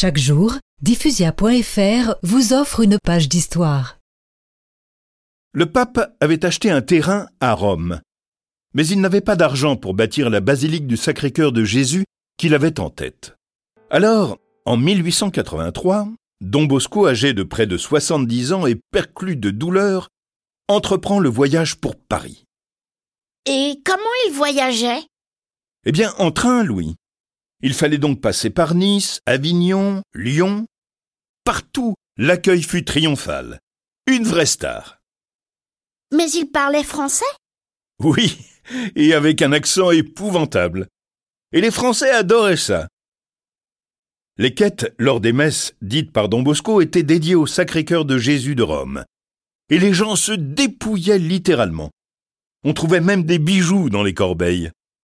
Chaque jour, diffusia.fr vous offre une page d'histoire. Le pape avait acheté un terrain à Rome, mais il n'avait pas d'argent pour bâtir la basilique du Sacré-Cœur de Jésus qu'il avait en tête. Alors, en 1883, Don Bosco, âgé de près de 70 ans et perclus de douleur, entreprend le voyage pour Paris. Et comment il voyageait? Eh bien, en train, Louis. Il fallait donc passer par Nice, Avignon, Lyon. Partout, l'accueil fut triomphal. Une vraie star. Mais il parlait français? Oui, et avec un accent épouvantable. Et les Français adoraient ça. Les quêtes lors des messes dites par Don Bosco étaient dédiées au Sacré-Cœur de Jésus de Rome. Et les gens se dépouillaient littéralement. On trouvait même des bijoux dans les corbeilles.